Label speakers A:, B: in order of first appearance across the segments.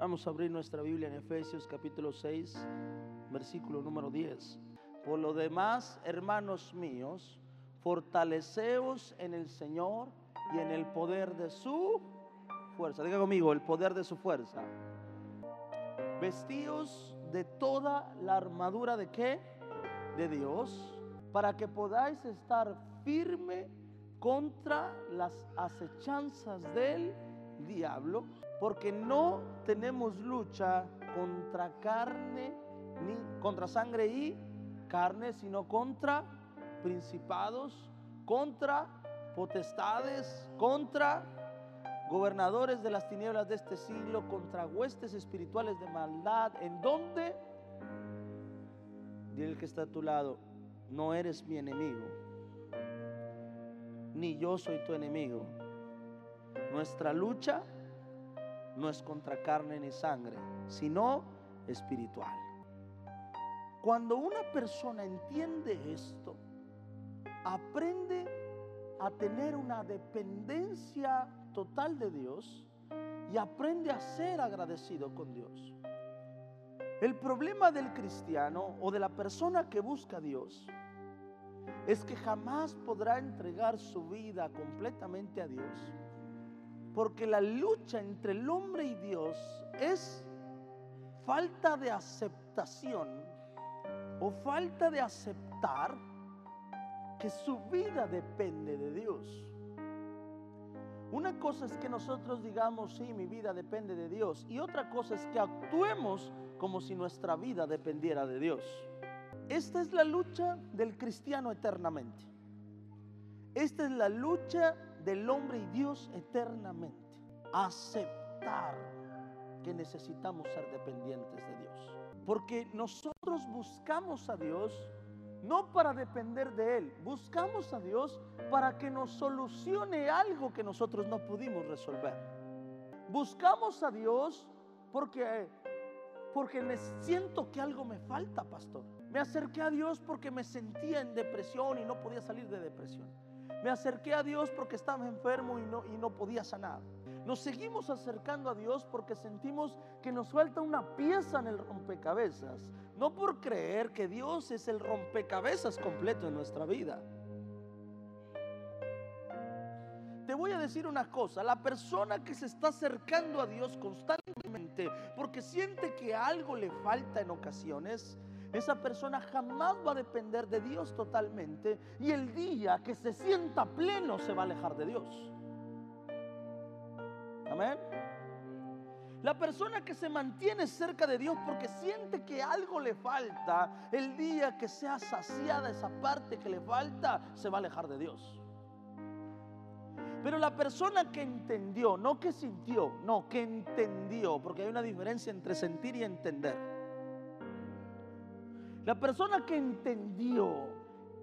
A: Vamos a abrir nuestra Biblia en Efesios capítulo 6, versículo número 10. Por lo demás, hermanos míos, fortaleceos en el Señor y en el poder de su fuerza. Diga conmigo, el poder de su fuerza. Vestíos de toda la armadura de qué? De Dios, para que podáis estar firme contra las acechanzas del diablo, porque no tenemos lucha contra carne ni contra sangre y carne, sino contra principados, contra potestades, contra gobernadores de las tinieblas de este siglo, contra huestes espirituales de maldad, en donde, dile el que está a tu lado, no eres mi enemigo, ni yo soy tu enemigo. Nuestra lucha no es contra carne ni sangre, sino espiritual. Cuando una persona entiende esto, aprende a tener una dependencia total de Dios y aprende a ser agradecido con Dios. El problema del cristiano o de la persona que busca a Dios es que jamás podrá entregar su vida completamente a Dios. Porque la lucha entre el hombre y Dios es falta de aceptación o falta de aceptar que su vida depende de Dios. Una cosa es que nosotros digamos, sí, mi vida depende de Dios. Y otra cosa es que actuemos como si nuestra vida dependiera de Dios. Esta es la lucha del cristiano eternamente. Esta es la lucha del hombre y Dios eternamente. Aceptar que necesitamos ser dependientes de Dios. Porque nosotros buscamos a Dios no para depender de Él, buscamos a Dios para que nos solucione algo que nosotros no pudimos resolver. Buscamos a Dios porque porque siento que algo me falta, pastor. Me acerqué a Dios porque me sentía en depresión y no podía salir de depresión. Me acerqué a Dios porque estaba enfermo y no, y no podía sanar. Nos seguimos acercando a Dios porque sentimos que nos falta una pieza en el rompecabezas. No por creer que Dios es el rompecabezas completo en nuestra vida. Te voy a decir una cosa, la persona que se está acercando a Dios constantemente porque siente que algo le falta en ocasiones, esa persona jamás va a depender de Dios totalmente y el día que se sienta pleno se va a alejar de Dios. Amén. La persona que se mantiene cerca de Dios porque siente que algo le falta, el día que sea saciada esa parte que le falta, se va a alejar de Dios. Pero la persona que entendió, no que sintió, no, que entendió, porque hay una diferencia entre sentir y entender. La persona que entendió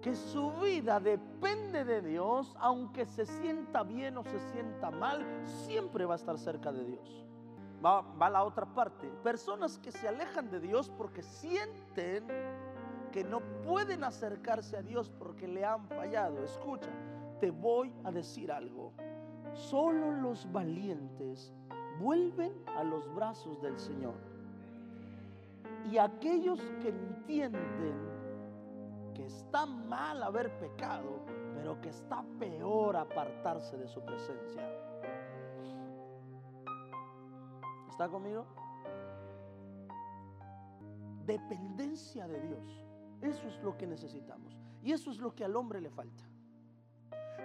A: que su vida depende de Dios, aunque se sienta bien o se sienta mal, siempre va a estar cerca de Dios. Va, va la otra parte. Personas que se alejan de Dios porque sienten que no pueden acercarse a Dios porque le han fallado. Escucha, te voy a decir algo. Solo los valientes vuelven a los brazos del Señor. Y aquellos que entienden que está mal haber pecado, pero que está peor apartarse de su presencia. ¿Está conmigo? Dependencia de Dios. Eso es lo que necesitamos. Y eso es lo que al hombre le falta.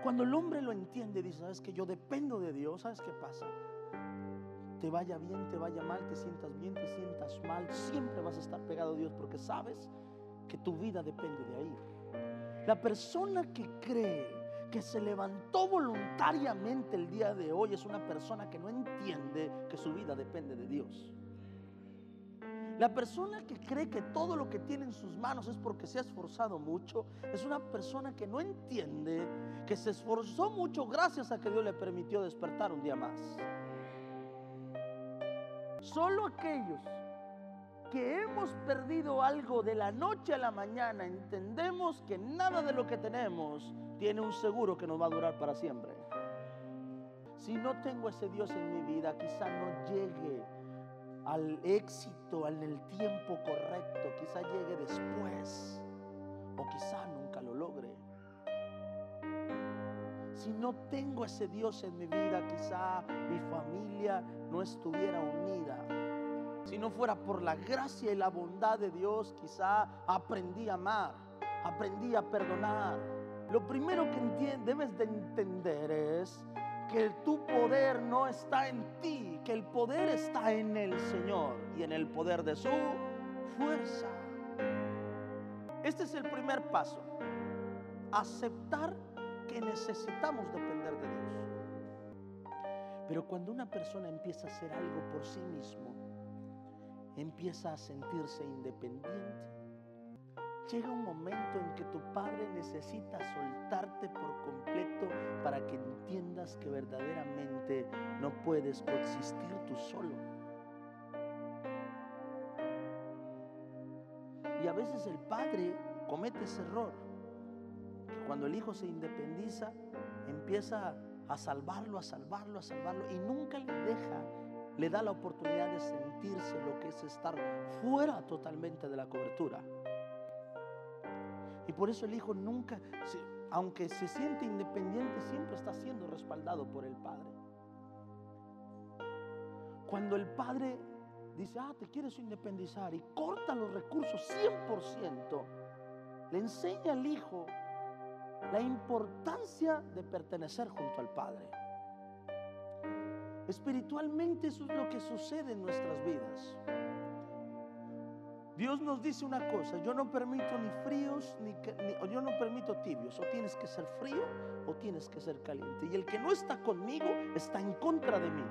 A: Cuando el hombre lo entiende, dice, sabes que yo dependo de Dios, ¿sabes qué pasa? Te vaya bien, te vaya mal, te sientas bien, te sientas mal, siempre vas a estar pegado a Dios porque sabes que tu vida depende de ahí. La persona que cree que se levantó voluntariamente el día de hoy es una persona que no entiende que su vida depende de Dios. La persona que cree que todo lo que tiene en sus manos es porque se ha esforzado mucho, es una persona que no entiende que se esforzó mucho gracias a que Dios le permitió despertar un día más. Solo aquellos que hemos perdido algo de la noche a la mañana entendemos que nada de lo que tenemos tiene un seguro que nos va a durar para siempre. Si no tengo ese Dios en mi vida, quizá no llegue al éxito en el tiempo correcto, quizá llegue después o quizá nunca Si no tengo ese Dios en mi vida, quizá mi familia no estuviera unida. Si no fuera por la gracia y la bondad de Dios, quizá aprendí a amar, aprendí a perdonar. Lo primero que debes de entender es que tu poder no está en ti, que el poder está en el Señor y en el poder de su fuerza. Este es el primer paso. Aceptar que necesitamos depender de Dios. Pero cuando una persona empieza a hacer algo por sí mismo, empieza a sentirse independiente, llega un momento en que tu padre necesita soltarte por completo para que entiendas que verdaderamente no puedes coexistir tú solo. Y a veces el padre comete ese error, cuando el hijo se independiza, empieza a salvarlo, a salvarlo, a salvarlo, y nunca le deja, le da la oportunidad de sentirse lo que es estar fuera totalmente de la cobertura. Y por eso el hijo nunca, aunque se siente independiente, siempre está siendo respaldado por el padre. Cuando el padre dice, ah, te quieres independizar y corta los recursos 100%, le enseña al hijo la importancia de pertenecer junto al Padre. Espiritualmente eso es lo que sucede en nuestras vidas. Dios nos dice una cosa, yo no permito ni fríos, ni, ni, yo no permito tibios, o tienes que ser frío o tienes que ser caliente. Y el que no está conmigo está en contra de mí.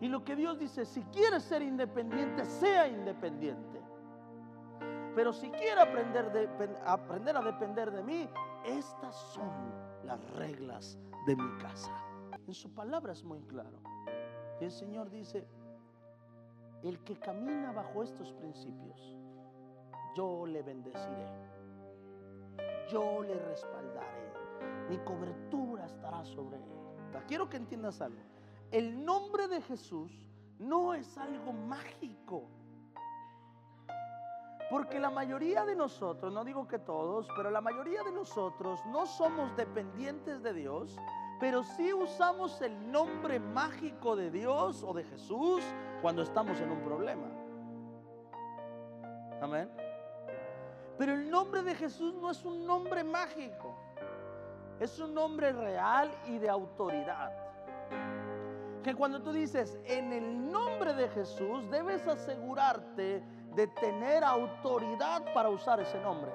A: Y lo que Dios dice, si quieres ser independiente, sea independiente. Pero si quiere aprender, de, aprender a depender de mí, estas son las reglas de mi casa. En su palabra es muy claro. Y el Señor dice, el que camina bajo estos principios, yo le bendeciré. Yo le respaldaré. Mi cobertura estará sobre él. Quiero que entiendas algo. El nombre de Jesús no es algo mágico. Porque la mayoría de nosotros, no digo que todos, pero la mayoría de nosotros no somos dependientes de Dios, pero sí usamos el nombre mágico de Dios o de Jesús cuando estamos en un problema. Amén. Pero el nombre de Jesús no es un nombre mágico, es un nombre real y de autoridad. Que cuando tú dices en el nombre de Jesús, debes asegurarte de tener autoridad para usar ese nombre.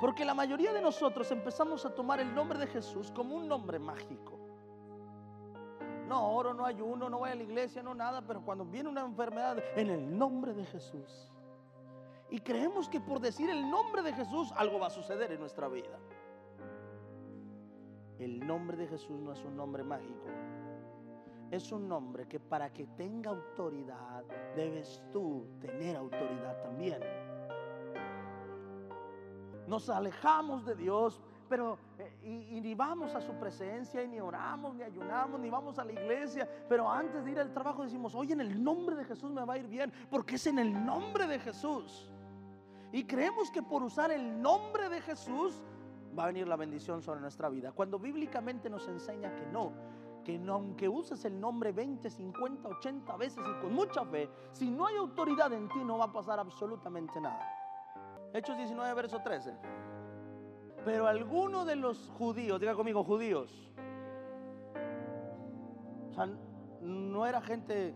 A: Porque la mayoría de nosotros empezamos a tomar el nombre de Jesús como un nombre mágico. No oro, no ayuno, no voy a la iglesia, no nada, pero cuando viene una enfermedad, en el nombre de Jesús. Y creemos que por decir el nombre de Jesús algo va a suceder en nuestra vida. El nombre de Jesús no es un nombre mágico. Es un nombre que para que tenga autoridad debes tú tener autoridad también. Nos alejamos de Dios, pero eh, y, ni vamos a su presencia, y ni oramos, ni ayunamos, ni vamos a la iglesia, pero antes de ir al trabajo decimos, oye, en el nombre de Jesús me va a ir bien, porque es en el nombre de Jesús. Y creemos que por usar el nombre de Jesús va a venir la bendición sobre nuestra vida, cuando bíblicamente nos enseña que no, que aunque uses el nombre 20, 50, 80 veces y con mucha fe, si no hay autoridad en ti no va a pasar absolutamente nada. Hechos 19, verso 13. Pero alguno de los judíos, diga conmigo, judíos, o sea, no era gente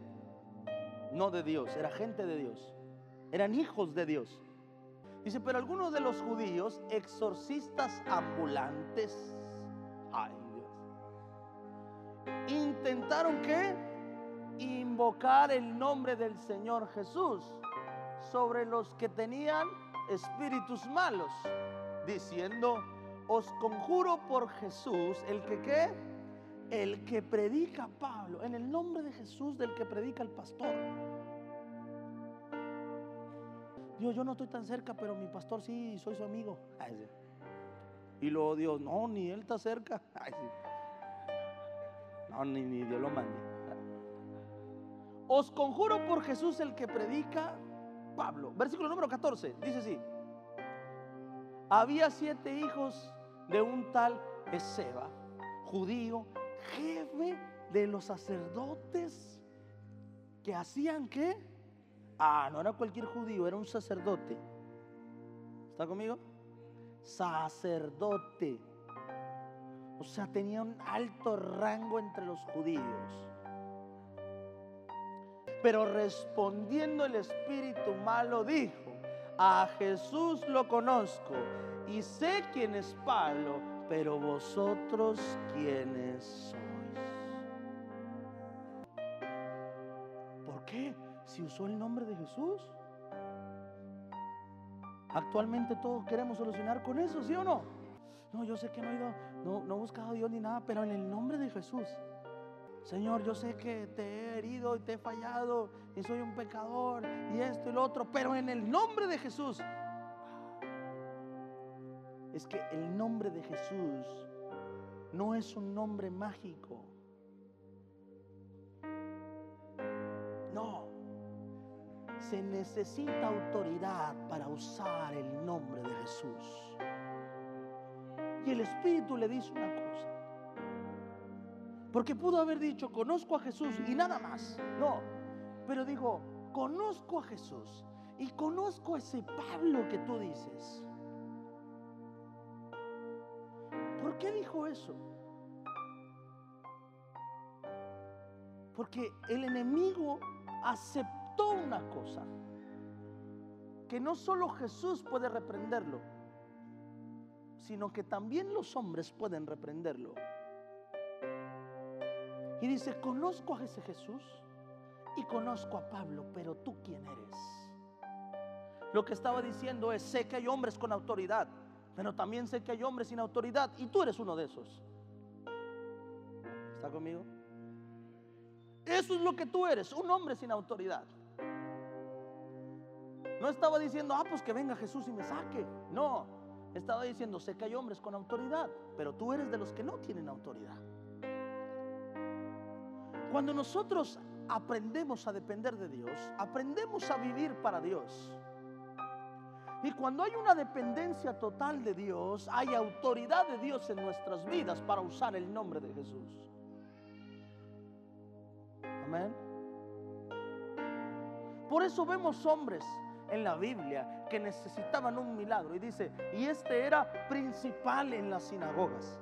A: no de Dios, era gente de Dios, eran hijos de Dios. Dice, pero algunos de los judíos, exorcistas ambulantes, ay intentaron que invocar el nombre del Señor Jesús sobre los que tenían espíritus malos, diciendo, os conjuro por Jesús, el que qué, el que predica Pablo, en el nombre de Jesús del que predica el pastor. Dios, yo no estoy tan cerca, pero mi pastor sí, soy su amigo. Y luego Dios, no, ni él está cerca. No, ni, ni Dios lo mande. os conjuro por Jesús el que predica Pablo. Versículo número 14, dice así. Había siete hijos de un tal Ezeba, judío, jefe de los sacerdotes que hacían qué? Ah, no era cualquier judío, era un sacerdote. ¿Está conmigo? Sacerdote. O sea, tenía un alto rango entre los judíos. Pero respondiendo el espíritu malo dijo, a Jesús lo conozco y sé quién es Pablo, pero vosotros quiénes sois. ¿Por qué? Si usó el nombre de Jesús. Actualmente todos queremos solucionar con eso, ¿sí o no? No, yo sé que no he ido, no, no he buscado a Dios ni nada, pero en el nombre de Jesús. Señor, yo sé que te he herido y te he fallado y soy un pecador y esto y lo otro, pero en el nombre de Jesús. Es que el nombre de Jesús no es un nombre mágico. No. Se necesita autoridad para usar el nombre de Jesús. Y el Espíritu le dice una cosa. Porque pudo haber dicho, conozco a Jesús y nada más. No, pero dijo, conozco a Jesús y conozco a ese Pablo que tú dices. ¿Por qué dijo eso? Porque el enemigo aceptó una cosa, que no solo Jesús puede reprenderlo, sino que también los hombres pueden reprenderlo. Y dice, conozco a ese Jesús y conozco a Pablo, pero tú quién eres. Lo que estaba diciendo es, sé que hay hombres con autoridad, pero también sé que hay hombres sin autoridad y tú eres uno de esos. ¿Está conmigo? Eso es lo que tú eres, un hombre sin autoridad. No estaba diciendo, ah, pues que venga Jesús y me saque. No, estaba diciendo, sé que hay hombres con autoridad, pero tú eres de los que no tienen autoridad. Cuando nosotros aprendemos a depender de Dios, aprendemos a vivir para Dios. Y cuando hay una dependencia total de Dios, hay autoridad de Dios en nuestras vidas para usar el nombre de Jesús. Amén. Por eso vemos hombres en la Biblia que necesitaban un milagro. Y dice, y este era principal en las sinagogas.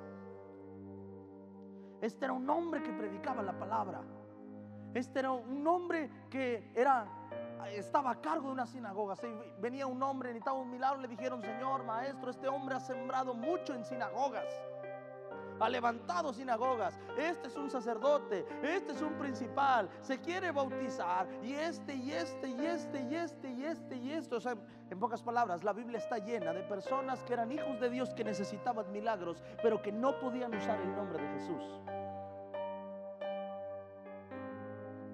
A: Este era un hombre que predicaba la palabra. Este era un hombre que era estaba a cargo de una sinagoga. venía un hombre, necesitaba un milagro, le dijeron, Señor, maestro, este hombre ha sembrado mucho en sinagogas. Ha levantado sinagogas. Este es un sacerdote, este es un principal, se quiere bautizar. Y este, y este, y este, y este, y este, y esto. O sea, en pocas palabras, la Biblia está llena de personas que eran hijos de Dios que necesitaban milagros, pero que no podían usar el nombre de Jesús.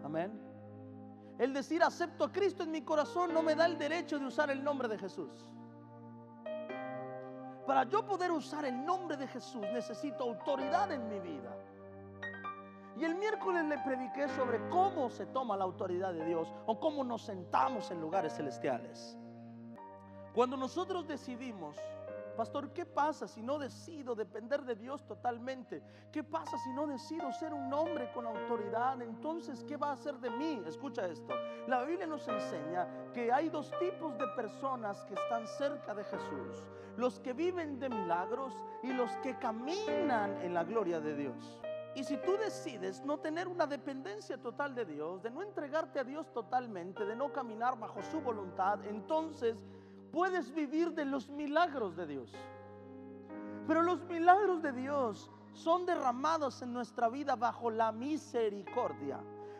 A: Amén. El decir acepto a Cristo en mi corazón no me da el derecho de usar el nombre de Jesús. Para yo poder usar el nombre de Jesús necesito autoridad en mi vida. Y el miércoles le prediqué sobre cómo se toma la autoridad de Dios o cómo nos sentamos en lugares celestiales. Cuando nosotros decidimos Pastor, ¿qué pasa si no decido depender de Dios totalmente? ¿Qué pasa si no decido ser un hombre con autoridad? Entonces, ¿qué va a hacer de mí? Escucha esto. La Biblia nos enseña que hay dos tipos de personas que están cerca de Jesús. Los que viven de milagros y los que caminan en la gloria de Dios. Y si tú decides no tener una dependencia total de Dios, de no entregarte a Dios totalmente, de no caminar bajo su voluntad, entonces puedes vivir de los milagros de Dios. Pero los milagros de Dios son derramados en nuestra vida bajo la misericordia.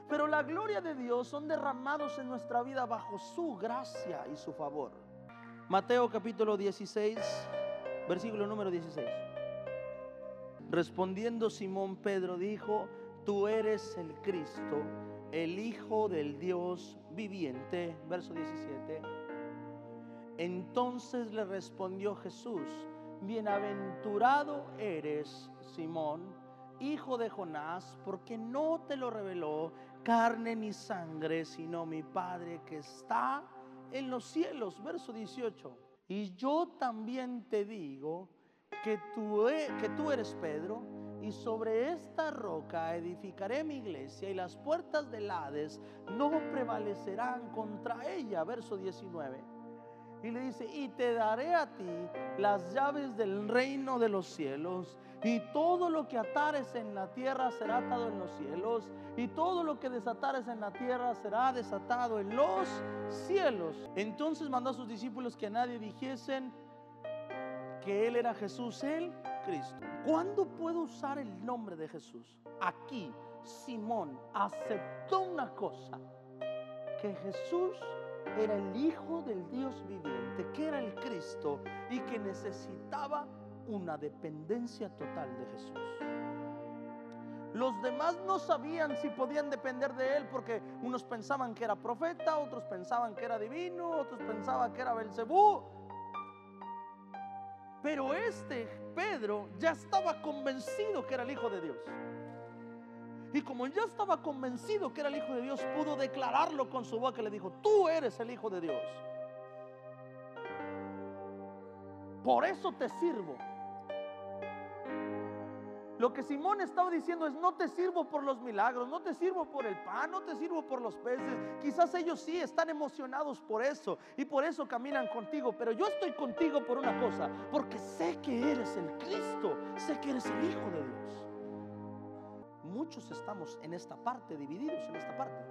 A: Pero la gloria de Dios son derramados en nuestra vida bajo su gracia y su favor. Mateo capítulo 16, versículo número 16. Respondiendo Simón Pedro dijo, tú eres el Cristo, el Hijo del Dios viviente. Verso 17 entonces le respondió Jesús, bienaventurado eres, Simón, hijo de Jonás, porque no te lo reveló carne ni sangre, sino mi Padre que está en los cielos. Verso 18. Y yo también te digo que tú, e, que tú eres Pedro, y sobre esta roca edificaré mi iglesia, y las puertas del Hades no prevalecerán contra ella. Verso 19. Y le dice, y te daré a ti las llaves del reino de los cielos. Y todo lo que atares en la tierra será atado en los cielos. Y todo lo que desatares en la tierra será desatado en los cielos. Entonces mandó a sus discípulos que nadie dijesen que Él era Jesús, el Cristo. ¿Cuándo puedo usar el nombre de Jesús? Aquí Simón aceptó una cosa, que Jesús era el Hijo del Dios viviente, que era el Cristo y que necesitaba una dependencia total de Jesús. Los demás no sabían si podían depender de él porque unos pensaban que era profeta, otros pensaban que era divino, otros pensaban que era Belcebú. Pero este Pedro ya estaba convencido que era el Hijo de Dios. Y como ya estaba convencido que era el Hijo de Dios, pudo declararlo con su boca le dijo, tú eres el Hijo de Dios. Por eso te sirvo. Lo que Simón estaba diciendo es, no te sirvo por los milagros, no te sirvo por el pan, no te sirvo por los peces. Quizás ellos sí están emocionados por eso y por eso caminan contigo, pero yo estoy contigo por una cosa, porque sé que eres el Cristo, sé que eres el Hijo de Dios muchos estamos en esta parte, divididos en esta parte.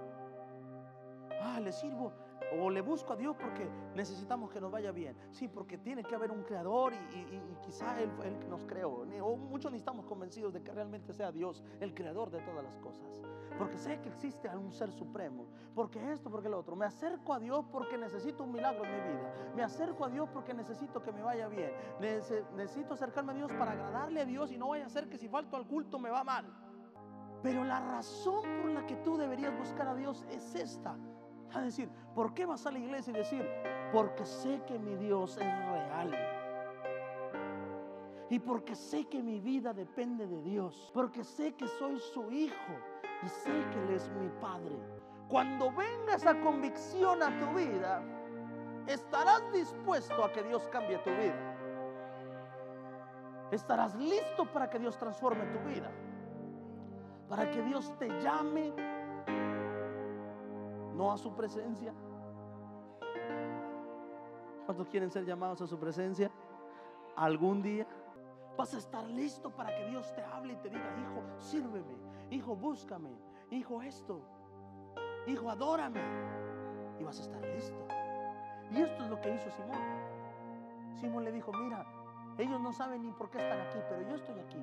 A: Ah, le sirvo o le busco a Dios porque necesitamos que nos vaya bien. Sí, porque tiene que haber un creador y, quizá él que nos creó. O muchos ni estamos convencidos de que realmente sea Dios el creador de todas las cosas. Porque sé que existe algún ser supremo. Porque esto, porque lo otro. Me acerco a Dios porque necesito un milagro en mi vida. Me acerco a Dios porque necesito que me vaya bien. Necesito acercarme a Dios para agradarle a Dios y no vaya a ser que si falto al culto me va mal. Pero la razón por la que tú deberías buscar a Dios es esta. Es decir, ¿por qué vas a la iglesia y decir? Porque sé que mi Dios es real. Y porque sé que mi vida depende de Dios. Porque sé que soy su hijo. Y sé que Él es mi Padre. Cuando venga esa convicción a tu vida, estarás dispuesto a que Dios cambie tu vida. Estarás listo para que Dios transforme tu vida para que Dios te llame, no a su presencia. ¿Cuántos quieren ser llamados a su presencia? Algún día vas a estar listo para que Dios te hable y te diga, hijo, sírveme, hijo, búscame, hijo, esto, hijo, adórame. Y vas a estar listo. Y esto es lo que hizo Simón. Simón le dijo, mira, ellos no saben ni por qué están aquí, pero yo estoy aquí,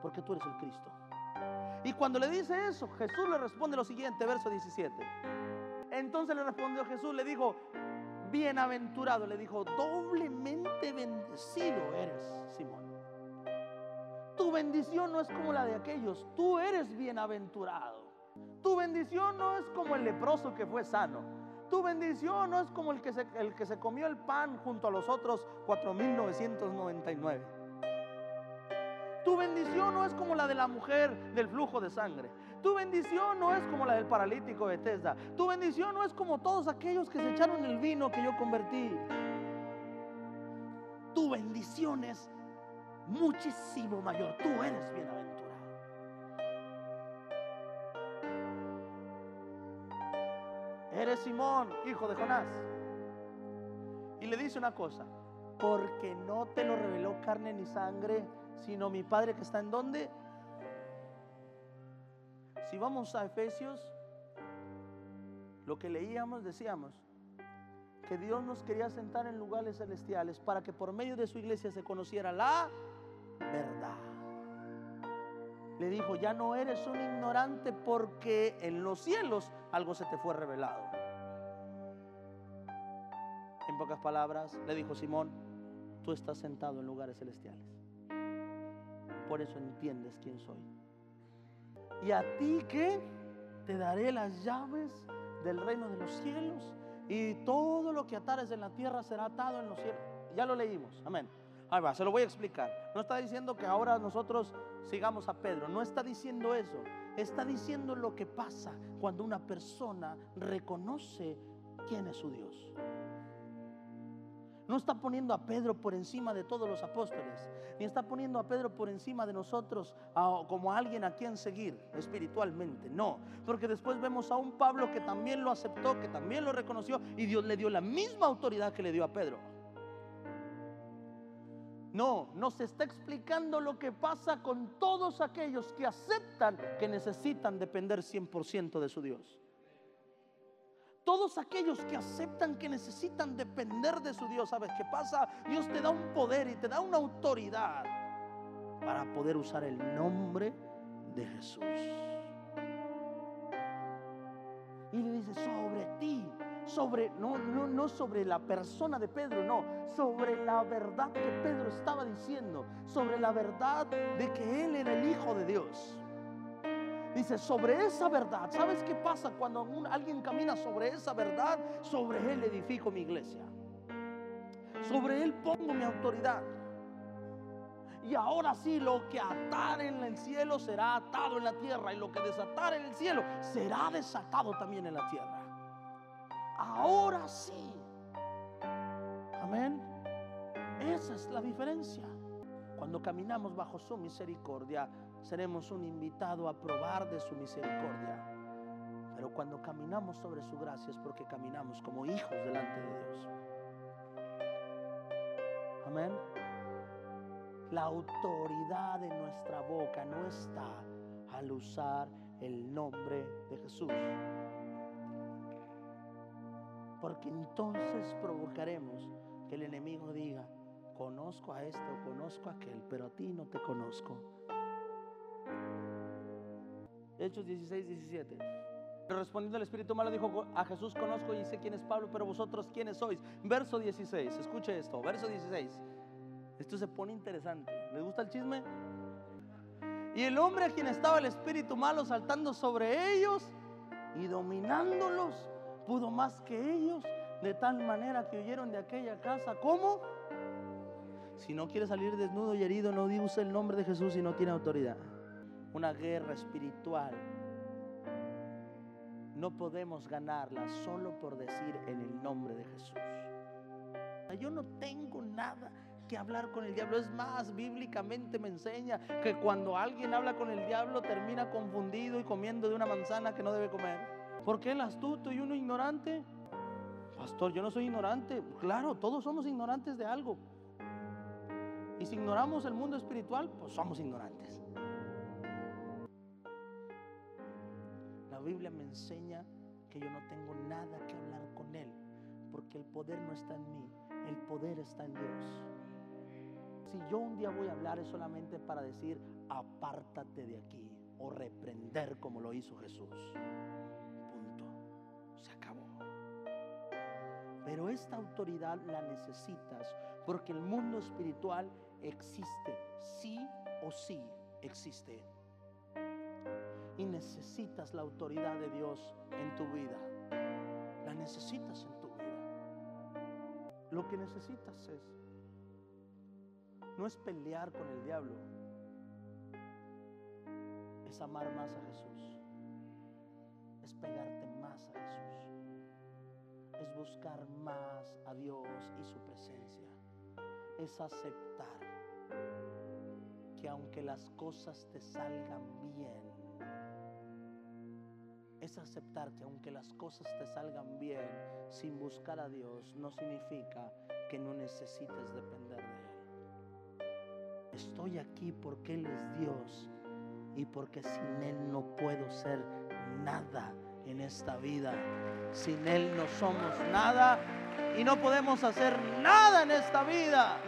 A: porque tú eres el Cristo. Y cuando le dice eso, Jesús le responde lo siguiente, verso 17. Entonces le respondió Jesús, le dijo, bienaventurado, le dijo, doblemente bendecido eres, Simón. Tu bendición no es como la de aquellos, tú eres bienaventurado. Tu bendición no es como el leproso que fue sano. Tu bendición no es como el que se, el que se comió el pan junto a los otros 4.999. Tu bendición no es como la de la mujer del flujo de sangre. Tu bendición no es como la del paralítico de Tesda. Tu bendición no es como todos aquellos que se echaron el vino que yo convertí. Tu bendición es muchísimo mayor. Tú eres bienaventurado. Eres Simón, hijo de Jonás. Y le dice una cosa, porque no te lo reveló carne ni sangre, sino mi Padre que está en donde. Si vamos a Efesios, lo que leíamos decíamos que Dios nos quería sentar en lugares celestiales para que por medio de su iglesia se conociera la verdad. Le dijo, ya no eres un ignorante porque en los cielos algo se te fue revelado. En pocas palabras, le dijo Simón, tú estás sentado en lugares celestiales por eso entiendes quién soy. Y a ti que te daré las llaves del reino de los cielos y todo lo que atares en la tierra será atado en los cielos. Ya lo leímos, amén. Ahí va, se lo voy a explicar. No está diciendo que ahora nosotros sigamos a Pedro, no está diciendo eso. está diciendo lo que pasa cuando una persona reconoce quién es su Dios. No está poniendo a Pedro por encima de todos los apóstoles, ni está poniendo a Pedro por encima de nosotros como alguien a quien seguir espiritualmente. No, porque después vemos a un Pablo que también lo aceptó, que también lo reconoció y Dios le dio la misma autoridad que le dio a Pedro. No, nos está explicando lo que pasa con todos aquellos que aceptan que necesitan depender 100% de su Dios. Todos aquellos que aceptan que necesitan depender de su Dios, ¿sabes qué pasa? Dios te da un poder y te da una autoridad para poder usar el nombre de Jesús. Y le dice, sobre ti, sobre, no, no, no sobre la persona de Pedro, no, sobre la verdad que Pedro estaba diciendo, sobre la verdad de que él era el Hijo de Dios. Dice, sobre esa verdad, ¿sabes qué pasa cuando alguien camina sobre esa verdad? Sobre él edifico mi iglesia. Sobre él pongo mi autoridad. Y ahora sí, lo que atar en el cielo será atado en la tierra. Y lo que desatar en el cielo será desatado también en la tierra. Ahora sí. Amén. Esa es la diferencia. Cuando caminamos bajo su misericordia, seremos un invitado a probar de su misericordia. Pero cuando caminamos sobre su gracia es porque caminamos como hijos delante de Dios. Amén. La autoridad de nuestra boca no está al usar el nombre de Jesús. Porque entonces provocaremos que el enemigo diga, conozco a este o conozco a aquel, pero a ti no te conozco. Hechos 16, 17. Respondiendo al espíritu malo dijo a Jesús conozco y sé quién es Pablo, pero vosotros quiénes sois. Verso 16, escuche esto, verso 16. Esto se pone interesante. ¿Les gusta el chisme? Y el hombre a quien estaba el espíritu malo saltando sobre ellos y dominándolos, pudo más que ellos, de tal manera que huyeron de aquella casa. ¿Cómo? Si no quiere salir desnudo y herido, no use el nombre de Jesús y no tiene autoridad una guerra espiritual, no podemos ganarla solo por decir en el nombre de Jesús. Yo no tengo nada que hablar con el diablo. Es más, bíblicamente me enseña que cuando alguien habla con el diablo termina confundido y comiendo de una manzana que no debe comer. ¿Por qué el astuto y uno ignorante? Pastor, yo no soy ignorante. Claro, todos somos ignorantes de algo. Y si ignoramos el mundo espiritual, pues somos ignorantes. Biblia me enseña que yo no tengo nada que hablar con Él, porque el poder no está en mí, el poder está en Dios. Si yo un día voy a hablar es solamente para decir, apártate de aquí, o reprender como lo hizo Jesús. Punto. Se acabó. Pero esta autoridad la necesitas porque el mundo espiritual existe, sí o sí existe y necesitas la autoridad de Dios en tu vida. La necesitas en tu vida. Lo que necesitas es, no es pelear con el diablo, es amar más a Jesús, es pegarte más a Jesús, es buscar más a Dios y su presencia, es aceptar que aunque las cosas te salgan bien, es aceptar que aunque las cosas te salgan bien sin buscar a Dios, no significa que no necesites depender de Él. Estoy aquí porque Él es Dios y porque sin Él no puedo ser nada en esta vida. Sin Él no somos nada y no podemos hacer nada en esta vida.